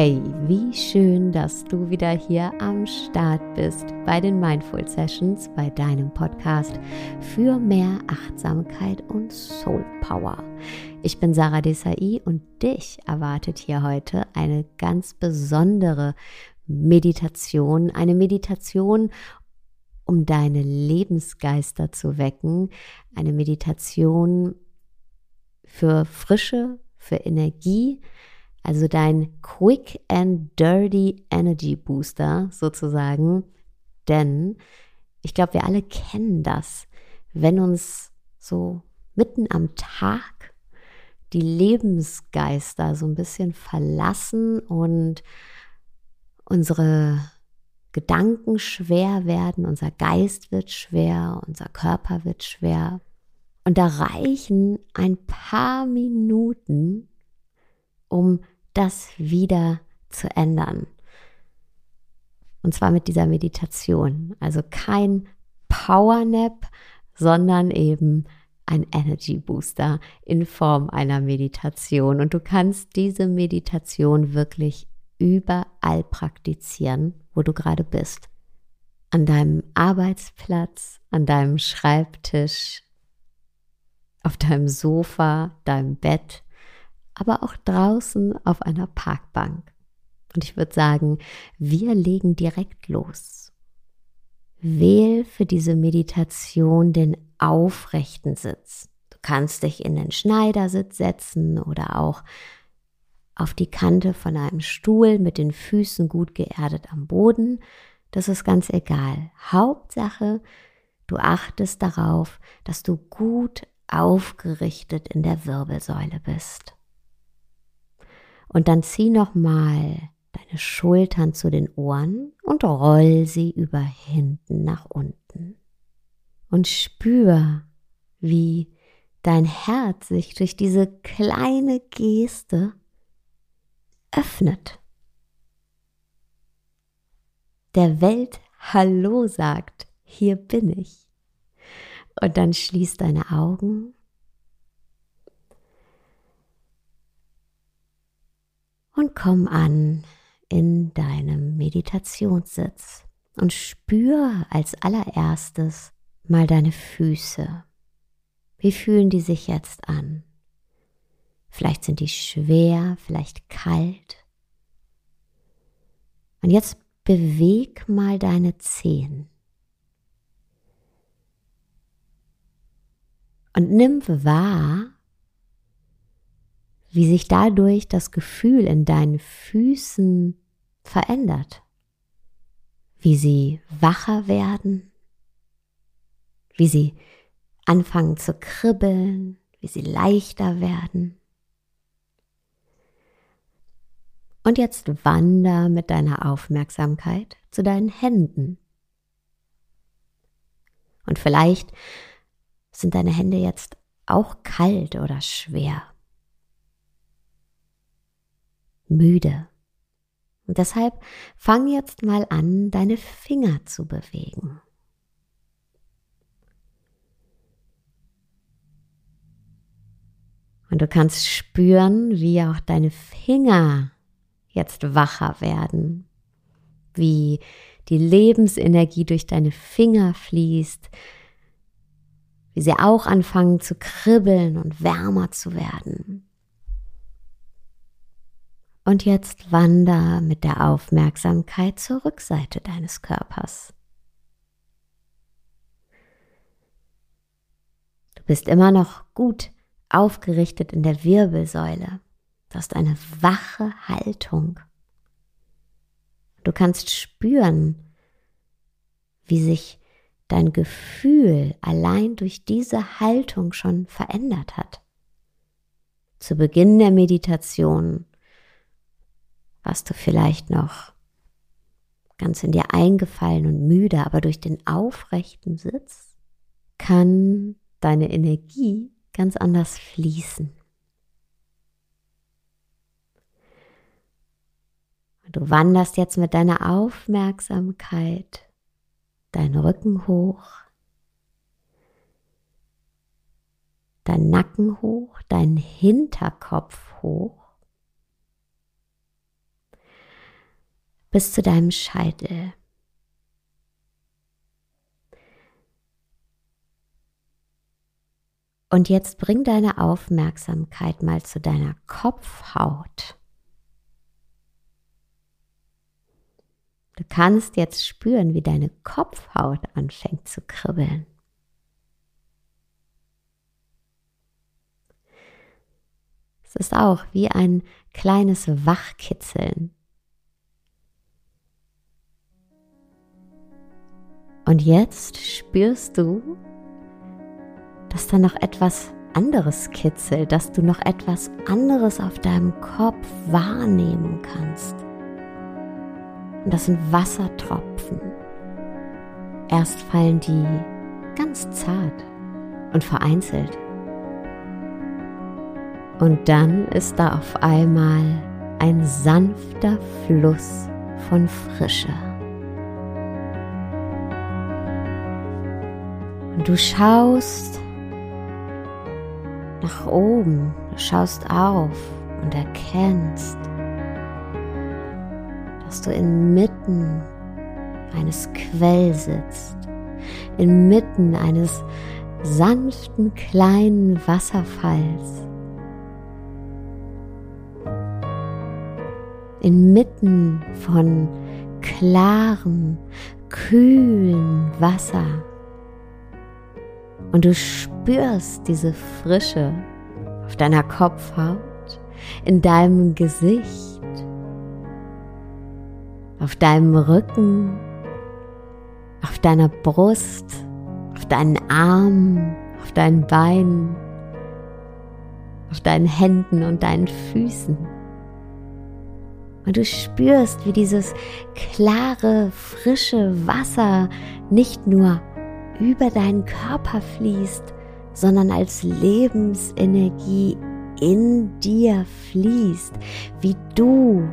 Hey, wie schön, dass du wieder hier am Start bist bei den Mindful Sessions, bei deinem Podcast für mehr Achtsamkeit und Soul Power. Ich bin Sarah Desai und dich erwartet hier heute eine ganz besondere Meditation, eine Meditation, um deine Lebensgeister zu wecken, eine Meditation für Frische, für Energie, also dein Quick and Dirty Energy Booster sozusagen. Denn ich glaube, wir alle kennen das, wenn uns so mitten am Tag die Lebensgeister so ein bisschen verlassen und unsere Gedanken schwer werden, unser Geist wird schwer, unser Körper wird schwer. Und da reichen ein paar Minuten, um das wieder zu ändern. Und zwar mit dieser Meditation. Also kein Power Nap, sondern eben ein Energy Booster in Form einer Meditation. Und du kannst diese Meditation wirklich überall praktizieren, wo du gerade bist. An deinem Arbeitsplatz, an deinem Schreibtisch, auf deinem Sofa, deinem Bett, aber auch draußen auf einer Parkbank. Und ich würde sagen, wir legen direkt los. Wähl für diese Meditation den aufrechten Sitz. Du kannst dich in den Schneidersitz setzen oder auch auf die Kante von einem Stuhl mit den Füßen gut geerdet am Boden. Das ist ganz egal. Hauptsache, du achtest darauf, dass du gut aufgerichtet in der Wirbelsäule bist. Und dann zieh nochmal deine Schultern zu den Ohren und roll sie über hinten nach unten. Und spür, wie dein Herz sich durch diese kleine Geste öffnet. Der Welt Hallo sagt, hier bin ich. Und dann schließ deine Augen und komm an in deinem Meditationssitz und spür als allererstes mal deine Füße. Wie fühlen die sich jetzt an? Vielleicht sind die schwer, vielleicht kalt. Und jetzt beweg mal deine Zehen. Und nimm wahr, wie sich dadurch das Gefühl in deinen Füßen verändert, wie sie wacher werden, wie sie anfangen zu kribbeln, wie sie leichter werden. Und jetzt wander mit deiner Aufmerksamkeit zu deinen Händen. Und vielleicht sind deine Hände jetzt auch kalt oder schwer müde. Und deshalb fang jetzt mal an, deine Finger zu bewegen. Und du kannst spüren, wie auch deine Finger jetzt wacher werden, wie die Lebensenergie durch deine Finger fließt, wie sie auch anfangen zu kribbeln und wärmer zu werden. Und jetzt wander mit der Aufmerksamkeit zur Rückseite deines Körpers. Du bist immer noch gut aufgerichtet in der Wirbelsäule. Du hast eine wache Haltung. Du kannst spüren, wie sich dein Gefühl allein durch diese Haltung schon verändert hat. Zu Beginn der Meditation warst du vielleicht noch ganz in dir eingefallen und müde, aber durch den aufrechten Sitz kann deine Energie ganz anders fließen. Du wanderst jetzt mit deiner Aufmerksamkeit deinen Rücken hoch, deinen Nacken hoch, deinen Hinterkopf hoch bis zu deinem Scheitel. Und jetzt bring deine Aufmerksamkeit mal zu deiner Kopfhaut. Du kannst jetzt spüren, wie deine Kopfhaut anfängt zu kribbeln. Es ist auch wie ein kleines Wachkitzeln. Und jetzt spürst du, dass da noch etwas anderes kitzelt, dass du noch etwas anderes auf deinem Kopf wahrnehmen kannst. Und das sind Wassertropfen. Erst fallen die ganz zart und vereinzelt. Und dann ist da auf einmal ein sanfter Fluss von Frische. Und du schaust nach oben, du schaust auf und erkennst, dass du inmitten eines Quells sitzt, inmitten eines sanften kleinen Wasserfalls, inmitten von klarem, kühlen Wasser und du spürst diese Frische auf deiner Kopfhaut, in deinem Gesicht, auf deinem Rücken, auf deiner Brust, auf deinen Armen, auf deinen Beinen, auf deinen Händen und deinen Füßen. Und du spürst, wie dieses klare, frische Wasser nicht nur über deinen Körper fließt, sondern als Lebensenergie in dir fließt, wie du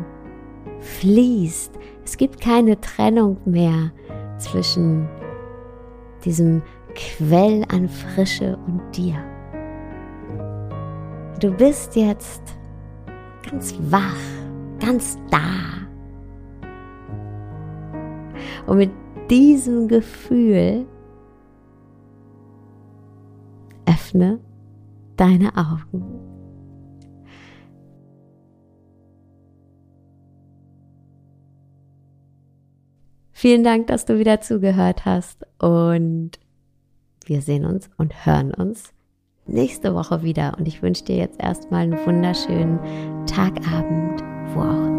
fließt. Es gibt keine Trennung mehr zwischen diesem Quell an Frische und dir. Du bist jetzt ganz wach, ganz da. Und mit diesem Gefühl öffne deine Augen. Vielen Dank, dass du wieder zugehört hast und wir sehen uns und hören uns nächste Woche wieder. Und ich wünsche dir jetzt erstmal einen wunderschönen Tagabend, wo auch